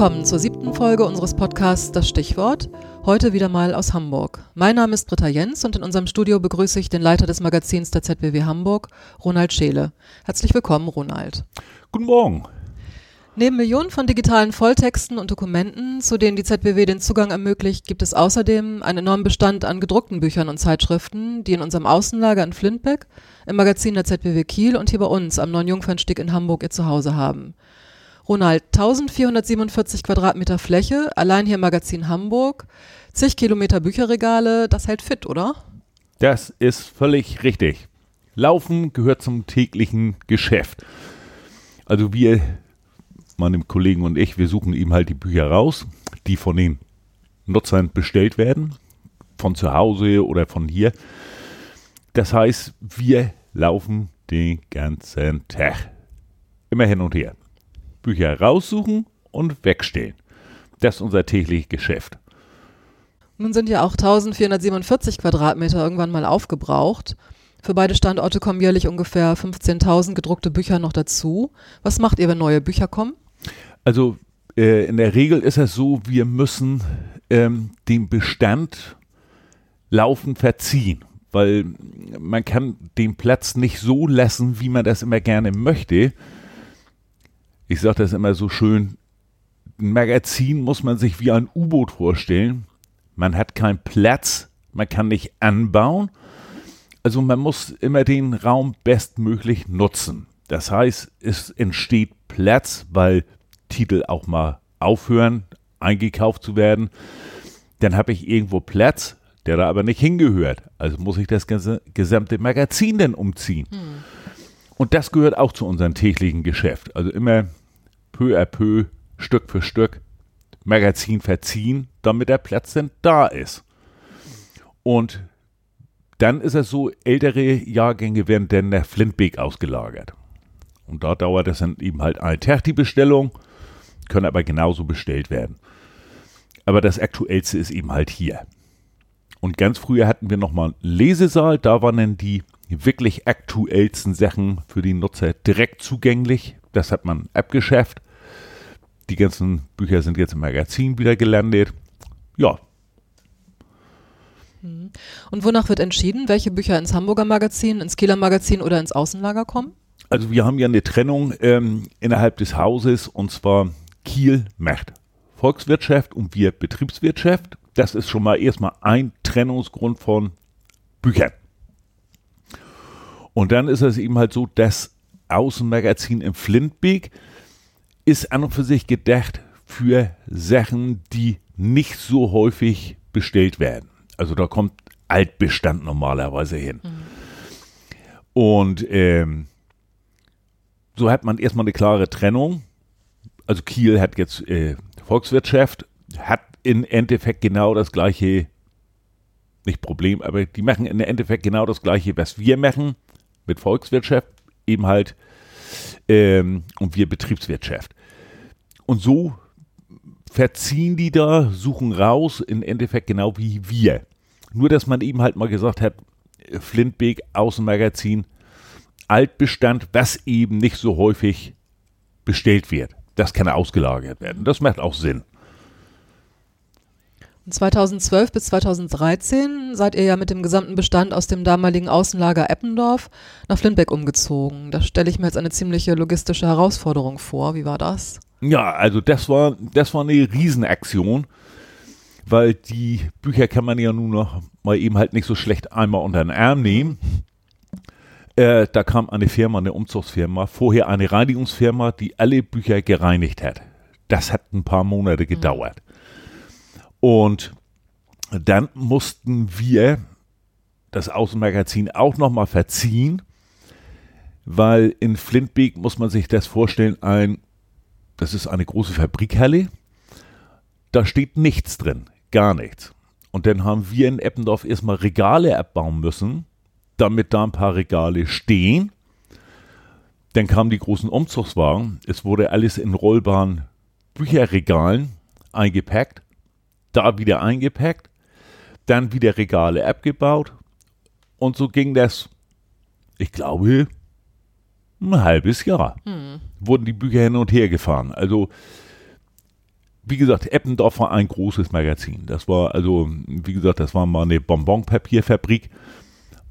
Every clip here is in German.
willkommen zur siebten Folge unseres Podcasts Das Stichwort. Heute wieder mal aus Hamburg. Mein Name ist Britta Jens und in unserem Studio begrüße ich den Leiter des Magazins der ZBW Hamburg, Ronald Scheele. Herzlich willkommen, Ronald. Guten Morgen. Neben Millionen von digitalen Volltexten und Dokumenten, zu denen die ZBW den Zugang ermöglicht, gibt es außerdem einen enormen Bestand an gedruckten Büchern und Zeitschriften, die in unserem Außenlager in Flintbeck, im Magazin der ZBW Kiel und hier bei uns am Neuen Jungfernstieg in Hamburg ihr Zuhause haben. Ronald, 1447 Quadratmeter Fläche, allein hier im Magazin Hamburg, zig Kilometer Bücherregale, das hält fit, oder? Das ist völlig richtig. Laufen gehört zum täglichen Geschäft. Also wir, meine Kollegen und ich, wir suchen ihm halt die Bücher raus, die von den Nutzern bestellt werden, von zu Hause oder von hier. Das heißt, wir laufen den ganzen Tag. Immer hin und her. Bücher raussuchen und wegstellen. Das ist unser tägliches Geschäft. Nun sind ja auch 1447 Quadratmeter irgendwann mal aufgebraucht. Für beide Standorte kommen jährlich ungefähr 15.000 gedruckte Bücher noch dazu. Was macht ihr, wenn neue Bücher kommen? Also äh, in der Regel ist es so, wir müssen ähm, den Bestand laufend verziehen, weil man kann den Platz nicht so lassen, wie man das immer gerne möchte ich sage das immer so schön, ein Magazin muss man sich wie ein U-Boot vorstellen. Man hat keinen Platz, man kann nicht anbauen. Also man muss immer den Raum bestmöglich nutzen. Das heißt, es entsteht Platz, weil Titel auch mal aufhören, eingekauft zu werden. Dann habe ich irgendwo Platz, der da aber nicht hingehört. Also muss ich das ganze, gesamte Magazin dann umziehen. Hm. Und das gehört auch zu unserem täglichen Geschäft. Also immer peu à peu, Stück für Stück, Magazin verziehen, damit der Platz denn da ist. Und dann ist es so, ältere Jahrgänge werden dann nach Flintbeek ausgelagert. Und da dauert es dann eben halt ein Tag die Bestellung, können aber genauso bestellt werden. Aber das Aktuellste ist eben halt hier. Und ganz früher hatten wir nochmal einen Lesesaal, da waren dann die wirklich aktuellsten Sachen für die Nutzer direkt zugänglich. Das hat man abgeschafft. Die ganzen Bücher sind jetzt im Magazin wieder gelandet. Ja. Hm. Und wonach wird entschieden, welche Bücher ins Hamburger Magazin, ins Kieler Magazin oder ins Außenlager kommen? Also wir haben ja eine Trennung ähm, innerhalb des Hauses und zwar Kiel macht Volkswirtschaft und wir Betriebswirtschaft. Das ist schon mal erstmal ein Trennungsgrund von Büchern. Und dann ist es eben halt so, das Außenmagazin im Flintbeek ist an und für sich gedacht für Sachen, die nicht so häufig bestellt werden. Also da kommt Altbestand normalerweise hin. Mhm. Und ähm, so hat man erstmal eine klare Trennung. Also Kiel hat jetzt äh, Volkswirtschaft, hat im Endeffekt genau das gleiche, nicht Problem, aber die machen im Endeffekt genau das gleiche, was wir machen mit Volkswirtschaft, eben halt ähm, und wir Betriebswirtschaft. Und so verziehen die da, suchen raus, im Endeffekt genau wie wir. Nur, dass man eben halt mal gesagt hat, Flintbeek, Außenmagazin, Altbestand, was eben nicht so häufig bestellt wird. Das kann ausgelagert werden. Das macht auch Sinn. 2012 bis 2013 seid ihr ja mit dem gesamten Bestand aus dem damaligen Außenlager Eppendorf nach Flintbeck umgezogen. Da stelle ich mir jetzt eine ziemliche logistische Herausforderung vor. Wie war das? Ja, also das war, das war eine Riesenaktion, weil die Bücher kann man ja nun noch mal eben halt nicht so schlecht einmal unter den Arm nehmen. Äh, da kam eine Firma, eine Umzugsfirma, vorher eine Reinigungsfirma, die alle Bücher gereinigt hat. Das hat ein paar Monate gedauert. Mhm. Und dann mussten wir das Außenmagazin auch nochmal verziehen, weil in Flintbeek muss man sich das vorstellen, ein, das ist eine große Fabrikhalle, da steht nichts drin, gar nichts. Und dann haben wir in Eppendorf erstmal Regale abbauen müssen, damit da ein paar Regale stehen. Dann kamen die großen Umzugswagen, es wurde alles in rollbaren Bücherregalen eingepackt da wieder eingepackt, dann wieder Regale abgebaut und so ging das, ich glaube, ein halbes Jahr. Hm. Wurden die Bücher hin und her gefahren. Also wie gesagt, Eppendorf war ein großes Magazin. Das war also, wie gesagt, das war mal eine Bonbonpapierfabrik.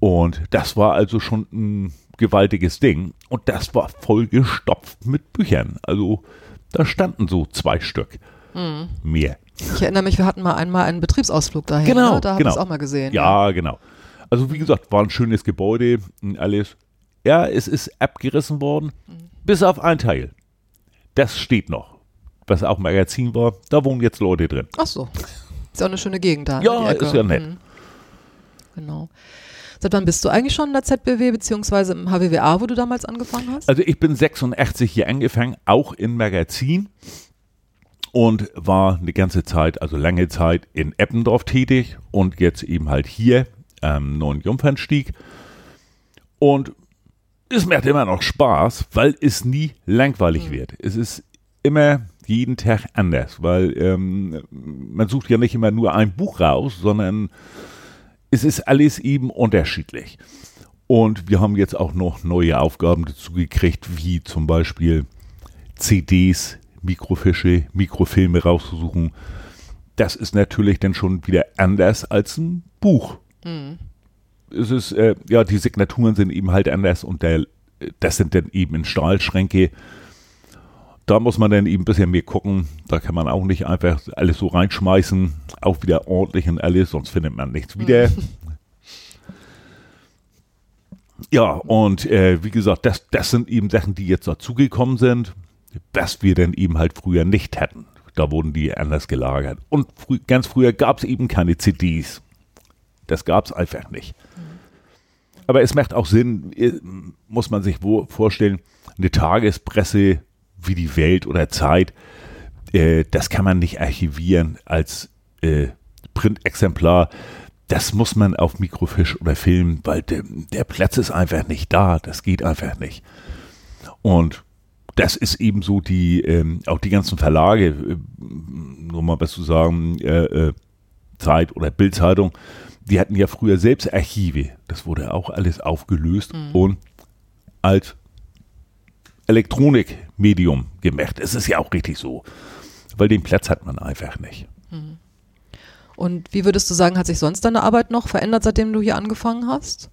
Und das war also schon ein gewaltiges Ding. Und das war vollgestopft mit Büchern. Also da standen so zwei Stück mhm. mehr. Ich erinnere mich, wir hatten mal einmal einen Betriebsausflug dahin. Genau, ne? da genau. habe ich es auch mal gesehen. Ja, ja, genau. Also wie gesagt, war ein schönes Gebäude und alles. Ja, es ist abgerissen worden, mhm. bis auf ein Teil. Das steht noch. Was auch Magazin war, da wohnen jetzt Leute drin. Ach so. Ist auch eine schöne Gegend da. Ja, ist ja nett. Mhm. Genau. Seit wann bist du eigentlich schon in der ZBW beziehungsweise im HWWA, wo du damals angefangen hast? Also ich bin 86 hier angefangen, auch in Magazin und war eine ganze Zeit, also lange Zeit in Eppendorf tätig und jetzt eben halt hier am neuen Jungfernstieg. Und es macht immer noch Spaß, weil es nie langweilig mhm. wird. Es ist immer jeden Tag anders, weil ähm, man sucht ja nicht immer nur ein Buch raus, sondern es ist alles eben unterschiedlich. Und wir haben jetzt auch noch neue Aufgaben dazu gekriegt, wie zum Beispiel CDs, Mikrofische, Mikrofilme rauszusuchen. Das ist natürlich dann schon wieder anders als ein Buch. Mhm es ist, äh, ja, die Signaturen sind eben halt anders und der, das sind dann eben in Stahlschränke. Da muss man dann eben ein bisschen mehr gucken. Da kann man auch nicht einfach alles so reinschmeißen, auch wieder ordentlich und alles, sonst findet man nichts wieder. ja, und äh, wie gesagt, das, das sind eben Sachen, die jetzt dazugekommen sind, was wir dann eben halt früher nicht hatten. Da wurden die anders gelagert. Und frü ganz früher gab es eben keine CDs. Das gab es einfach nicht. Aber es macht auch Sinn, äh, muss man sich vorstellen, eine Tagespresse wie die Welt oder Zeit, äh, das kann man nicht archivieren als äh, Printexemplar. Das muss man auf Mikrofisch oder Film, weil de, der Platz ist einfach nicht da. Das geht einfach nicht. Und das ist eben so die, ähm, auch die ganzen Verlage, äh, nur mal was zu sagen, äh, äh, Zeit oder Bildzeitung, die hatten ja früher selbst Archive. Das wurde auch alles aufgelöst mhm. und als Elektronikmedium gemacht. Es ist ja auch richtig so, weil den Platz hat man einfach nicht. Mhm. Und wie würdest du sagen, hat sich sonst deine Arbeit noch verändert, seitdem du hier angefangen hast?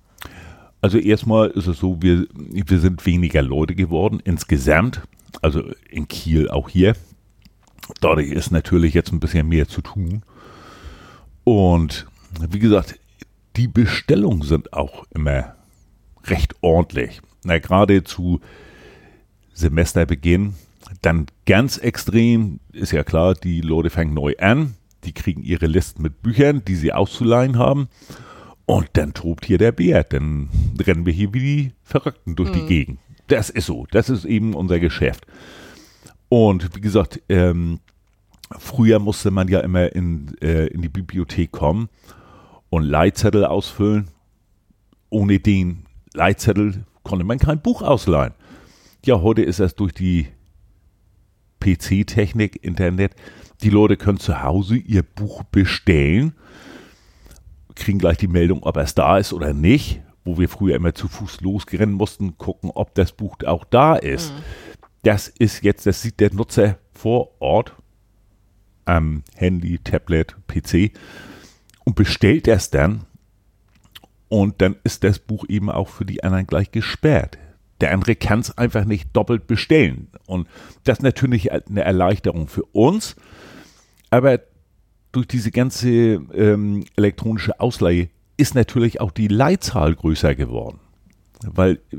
Also erstmal ist es so, wir, wir sind weniger Leute geworden insgesamt, also in Kiel auch hier. Dadurch ist natürlich jetzt ein bisschen mehr zu tun. Und wie gesagt, die Bestellungen sind auch immer recht ordentlich. Na, gerade zu Semesterbeginn, dann ganz extrem, ist ja klar, die Leute fangen neu an, die kriegen ihre Listen mit Büchern, die sie auszuleihen haben. Und dann tobt hier der Bär, dann rennen wir hier wie die Verrückten durch mhm. die Gegend. Das ist so, das ist eben unser Geschäft. Und wie gesagt, ähm, früher musste man ja immer in, äh, in die Bibliothek kommen und Leitzettel ausfüllen. Ohne den Leitzettel konnte man kein Buch ausleihen. Ja, heute ist das durch die PC-Technik, Internet. Die Leute können zu Hause ihr Buch bestellen, kriegen gleich die Meldung, ob es da ist oder nicht, wo wir früher immer zu Fuß losrennen mussten, gucken, ob das Buch auch da ist. Mhm. Das ist jetzt, das sieht der Nutzer vor Ort am Handy, Tablet, PC und bestellt es dann. Und dann ist das Buch eben auch für die anderen gleich gesperrt. Der andere kann es einfach nicht doppelt bestellen. Und das ist natürlich eine Erleichterung für uns. Aber durch diese ganze ähm, elektronische Ausleihe ist natürlich auch die Leitzahl größer geworden. Weil äh,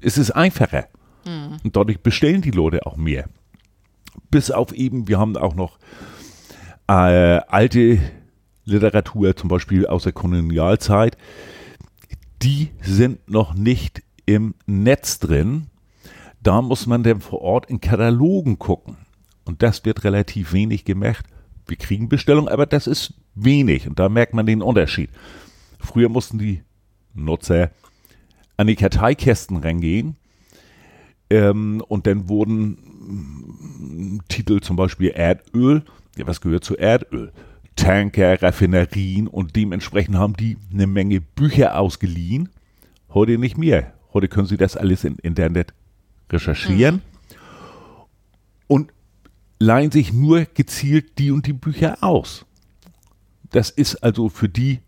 es ist einfacher. Mhm. Und dadurch bestellen die Leute auch mehr. Bis auf eben, wir haben auch noch äh, alte Literatur, zum Beispiel aus der Kolonialzeit, die sind noch nicht im Netz drin. Da muss man dann vor Ort in Katalogen gucken. Und das wird relativ wenig gemacht. Wir kriegen Bestellungen, aber das ist wenig. Und da merkt man den Unterschied. Früher mussten die Nutzer an die Karteikästen reingehen. Ähm, und dann wurden mm, Titel zum Beispiel Erdöl. Ja, was gehört zu Erdöl? Tanker, Raffinerien und dementsprechend haben die eine Menge Bücher ausgeliehen. Heute nicht mehr. Heute können sie das alles im Internet recherchieren. Mhm. Leihen sich nur gezielt die und die Bücher aus. Das ist also für die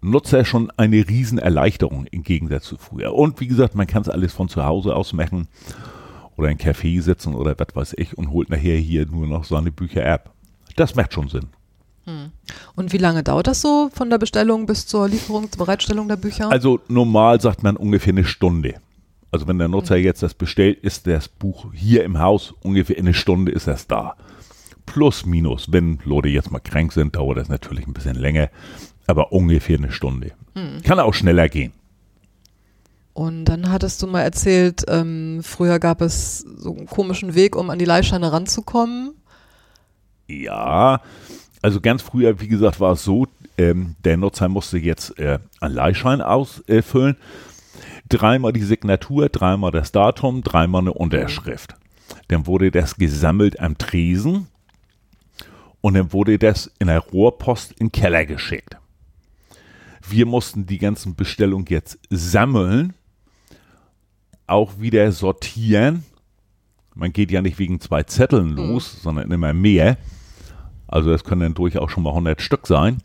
Nutzer schon eine Riesenerleichterung im Gegensatz zu früher. Und wie gesagt, man kann es alles von zu Hause aus machen oder in Café sitzen oder was weiß ich und holt nachher hier nur noch seine Bücher ab. Das macht schon Sinn. Hm. Und wie lange dauert das so von der Bestellung bis zur Lieferung, zur Bereitstellung der Bücher? Also normal sagt man ungefähr eine Stunde. Also wenn der Nutzer mhm. jetzt das bestellt, ist das Buch hier im Haus ungefähr in eine Stunde ist das da. Plus, minus. Wenn Leute jetzt mal krank sind, dauert das natürlich ein bisschen länger, aber ungefähr eine Stunde. Mhm. Kann auch schneller gehen. Und dann hattest du mal erzählt, ähm, früher gab es so einen komischen Weg, um an die Leihscheine ranzukommen. Ja, also ganz früher, wie gesagt, war es so, ähm, der Nutzer musste jetzt äh, einen Leihschein ausfüllen. Dreimal die Signatur, dreimal das Datum, dreimal eine Unterschrift. Dann wurde das gesammelt am Tresen und dann wurde das in der Rohrpost in den Keller geschickt. Wir mussten die ganzen Bestellungen jetzt sammeln, auch wieder sortieren. Man geht ja nicht wegen zwei Zetteln los, mhm. sondern immer mehr. Also das können dann durchaus schon mal 100 Stück sein.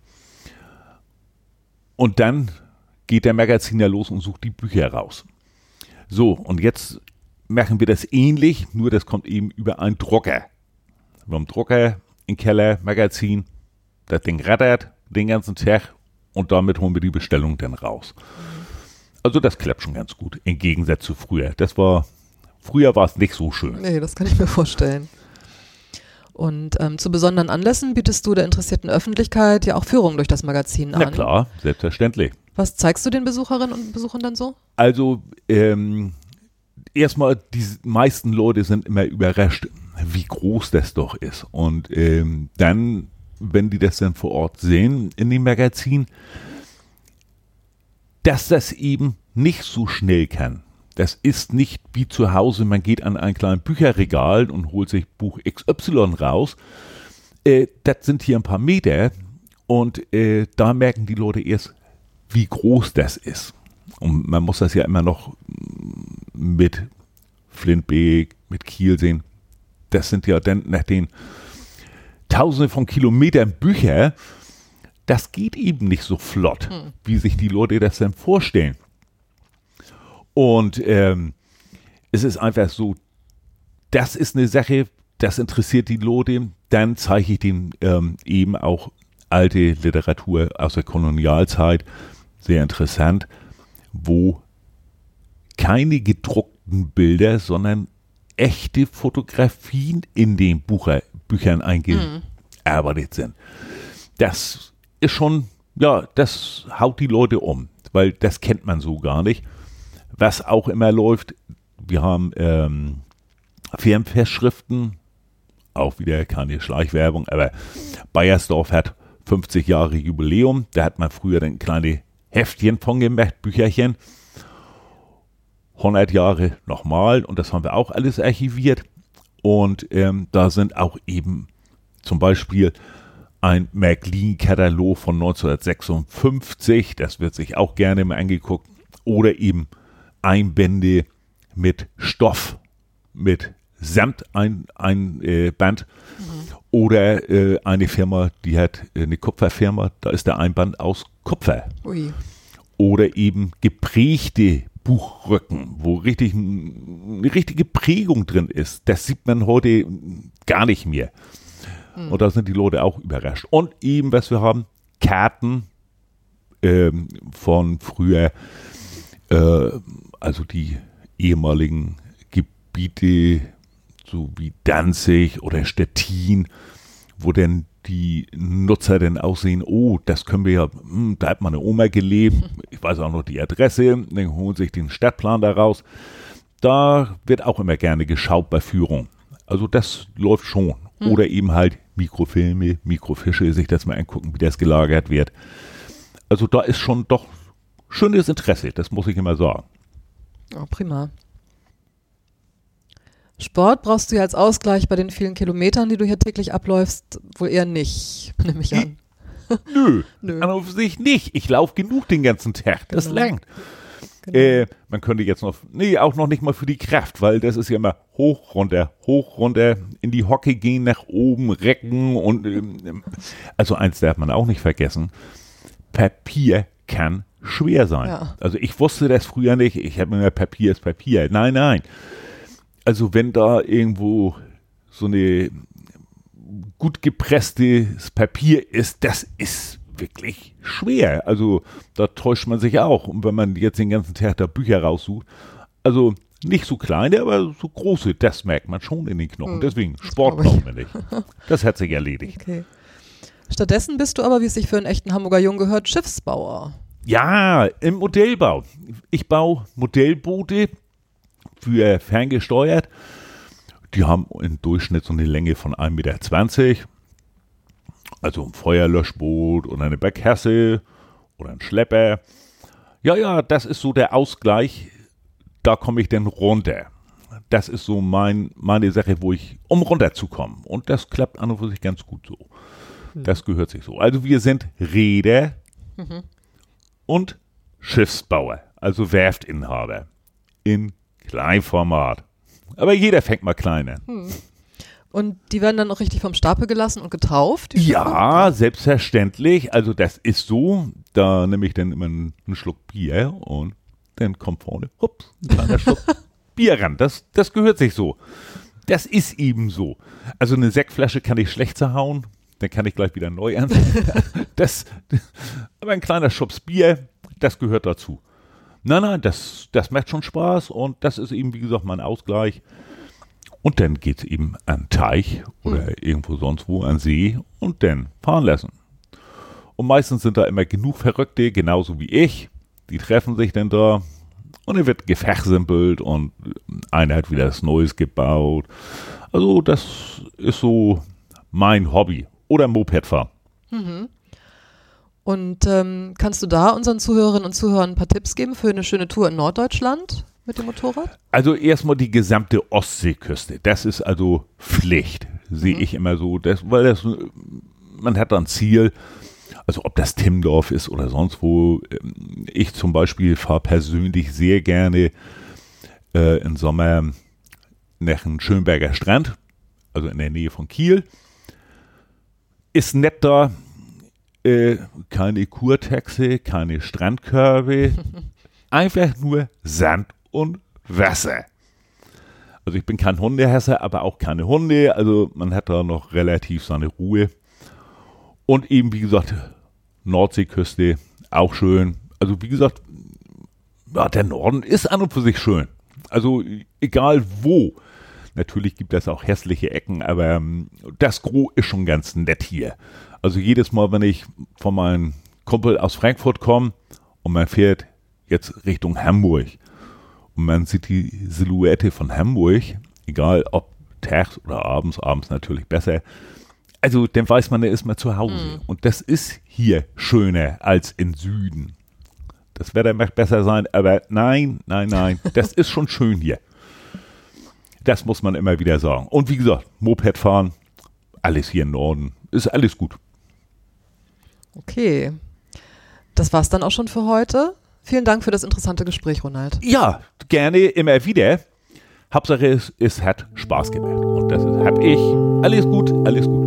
Und dann geht der Magaziner los und sucht die Bücher raus. So, und jetzt machen wir das ähnlich, nur das kommt eben über einen Drucker. Wir haben Drucker im Keller, Magazin, das Ding rattert den ganzen Tag und damit holen wir die Bestellung dann raus. Also das klappt schon ganz gut, im Gegensatz zu früher. Das war, früher war es nicht so schön. Nee, das kann ich mir vorstellen. Und ähm, zu besonderen Anlässen bietest du der interessierten Öffentlichkeit ja auch Führungen durch das Magazin an. Na klar, selbstverständlich. Was zeigst du den Besucherinnen und Besuchern dann so? Also, ähm, erstmal, die meisten Leute sind immer überrascht, wie groß das doch ist. Und ähm, dann, wenn die das dann vor Ort sehen in dem Magazin, dass das eben nicht so schnell kann. Das ist nicht wie zu Hause, man geht an ein kleines Bücherregal und holt sich Buch XY raus. Äh, das sind hier ein paar Meter und äh, da merken die Leute erst, wie groß das ist. Und man muss das ja immer noch mit Flintbeek, mit Kiel sehen. Das sind ja dann nach den Tausenden von Kilometern Bücher. Das geht eben nicht so flott, hm. wie sich die Leute das dann vorstellen. Und ähm, es ist einfach so, das ist eine Sache, das interessiert die Leute. Dann zeige ich denen ähm, eben auch alte Literatur aus der Kolonialzeit, sehr interessant, wo keine gedruckten Bilder, sondern echte Fotografien in den Bucher, Büchern eingearbeitet sind. Das ist schon, ja, das haut die Leute um, weil das kennt man so gar nicht. Was auch immer läuft, wir haben ähm, Firmenfestschriften, auch wieder keine Schleichwerbung, aber Bayersdorf hat 50 Jahre Jubiläum. Da hat man früher dann kleine Heftchen von gemacht, Bücherchen. 100 Jahre nochmal und das haben wir auch alles archiviert. Und ähm, da sind auch eben zum Beispiel ein Märklin-Katalog von 1956, das wird sich auch gerne mal angeguckt, oder eben Einbände mit Stoff, mit Samt ein, ein äh, Band. Mhm. Oder äh, eine Firma, die hat äh, eine Kupferfirma, da ist der Einband aus Kupfer. Ui. Oder eben geprägte Buchrücken, wo richtig eine richtige Prägung drin ist. Das sieht man heute gar nicht mehr. Mhm. Und da sind die Leute auch überrascht. Und eben, was wir haben, Karten ähm, von früher, äh, also die ehemaligen Gebiete, so wie Danzig oder Stettin, wo denn die Nutzer denn aussehen, oh, das können wir ja, hm, da hat meine Oma gelebt, ich weiß auch noch die Adresse, dann holen sich den Stadtplan daraus. Da wird auch immer gerne geschaut bei Führung. Also das läuft schon. Hm. Oder eben halt Mikrofilme, Mikrofische, sich das mal angucken, wie das gelagert wird. Also da ist schon doch schönes Interesse, das muss ich immer sagen. Oh, prima. Sport brauchst du ja als Ausgleich bei den vielen Kilometern, die du hier täglich abläufst, wohl eher nicht, nehme ich an. Nö, Nö. an für sich nicht. Ich laufe genug den ganzen Tag. Das genau. langt. Genau. Äh, man könnte jetzt noch, nee, auch noch nicht mal für die Kraft, weil das ist ja immer hoch, runter, hoch, runter, in die Hocke gehen, nach oben, recken und ähm, also eins darf man auch nicht vergessen. Papier kann schwer sein. Ja. Also ich wusste das früher nicht. Ich habe mir Papier ist Papier. Nein, nein. Also wenn da irgendwo so eine gut gepresstes Papier ist, das ist wirklich schwer. Also da täuscht man sich auch. Und wenn man jetzt den ganzen Tag da Bücher raussucht, also nicht so kleine, aber so große, das merkt man schon in den Knochen. Hm, Deswegen Sport brauchen wir nicht. Das hat sich erledigt. Okay. Stattdessen bist du aber, wie es sich für einen echten Hamburger Jungen gehört, Schiffsbauer. Ja, im Modellbau. Ich baue Modellboote für ferngesteuert. Die haben im Durchschnitt so eine Länge von 1,20 Meter. Also ein Feuerlöschboot oder eine Bergkasse oder ein Schlepper. Ja, ja, das ist so der Ausgleich. Da komme ich dann runter. Das ist so mein, meine Sache, wo ich, um runterzukommen. Und das klappt an und für sich ganz gut so. Hm. Das gehört sich so. Also wir sind Räder mhm. Und Schiffsbauer, also Werftinhaber in Kleinformat. Aber jeder fängt mal kleiner. Hm. Und die werden dann auch richtig vom Stapel gelassen und getauft? Ja, selbstverständlich. Also das ist so. Da nehme ich dann immer einen, einen Schluck Bier und dann kommt vorne, hups, ein kleiner Schluck Bier ran. Das, das gehört sich so. Das ist eben so. Also eine Sektflasche kann ich schlecht zerhauen, dann kann ich gleich wieder neu anfangen. das, aber ein kleiner Schubs Bier, das gehört dazu. Nein, nein, das, das macht schon Spaß und das ist eben, wie gesagt, mein Ausgleich. Und dann geht es eben an Teich oder mhm. irgendwo sonst wo an See und dann fahren lassen. Und meistens sind da immer genug Verrückte, genauso wie ich. Die treffen sich dann da und dann wird gefachsimpelt und einer hat wieder was Neues gebaut. Also das ist so mein Hobby. Oder Moped fahren. Mhm. Und ähm, kannst du da unseren Zuhörerinnen und Zuhörern ein paar Tipps geben für eine schöne Tour in Norddeutschland mit dem Motorrad? Also erstmal die gesamte Ostseeküste. Das ist also Pflicht, sehe mhm. ich immer so. Das, weil das, man hat da ein Ziel. Also ob das Timmendorf ist oder sonst wo. Ähm, ich zum Beispiel fahre persönlich sehr gerne äh, im Sommer nach dem Schönberger Strand, also in der Nähe von Kiel. Ist nett da, äh, keine Kurtaxe, keine Strandkörbe, einfach nur Sand und Wasser. Also ich bin kein Hundehasser, aber auch keine Hunde. Also man hat da noch relativ seine Ruhe. Und eben, wie gesagt, Nordseeküste, auch schön. Also wie gesagt, ja, der Norden ist an und für sich schön. Also egal wo. Natürlich gibt es auch hässliche Ecken, aber ähm, das Gros ist schon ganz nett hier. Also jedes Mal, wenn ich von meinem Kumpel aus Frankfurt komme und man fährt jetzt Richtung Hamburg und man sieht die Silhouette von Hamburg, egal ob tags oder abends, abends natürlich besser. Also dann weiß man, er ist mal zu Hause. Mhm. Und das ist hier schöner als im Süden. Das Wetter möchte besser sein, aber nein, nein, nein, das ist schon schön hier. Das muss man immer wieder sagen. Und wie gesagt, Moped fahren, alles hier im Norden, ist alles gut. Okay. Das war's dann auch schon für heute. Vielen Dank für das interessante Gespräch, Ronald. Ja, gerne immer wieder. Hauptsache es, es hat Spaß gemacht. Und das habe ich. Alles gut, alles gut.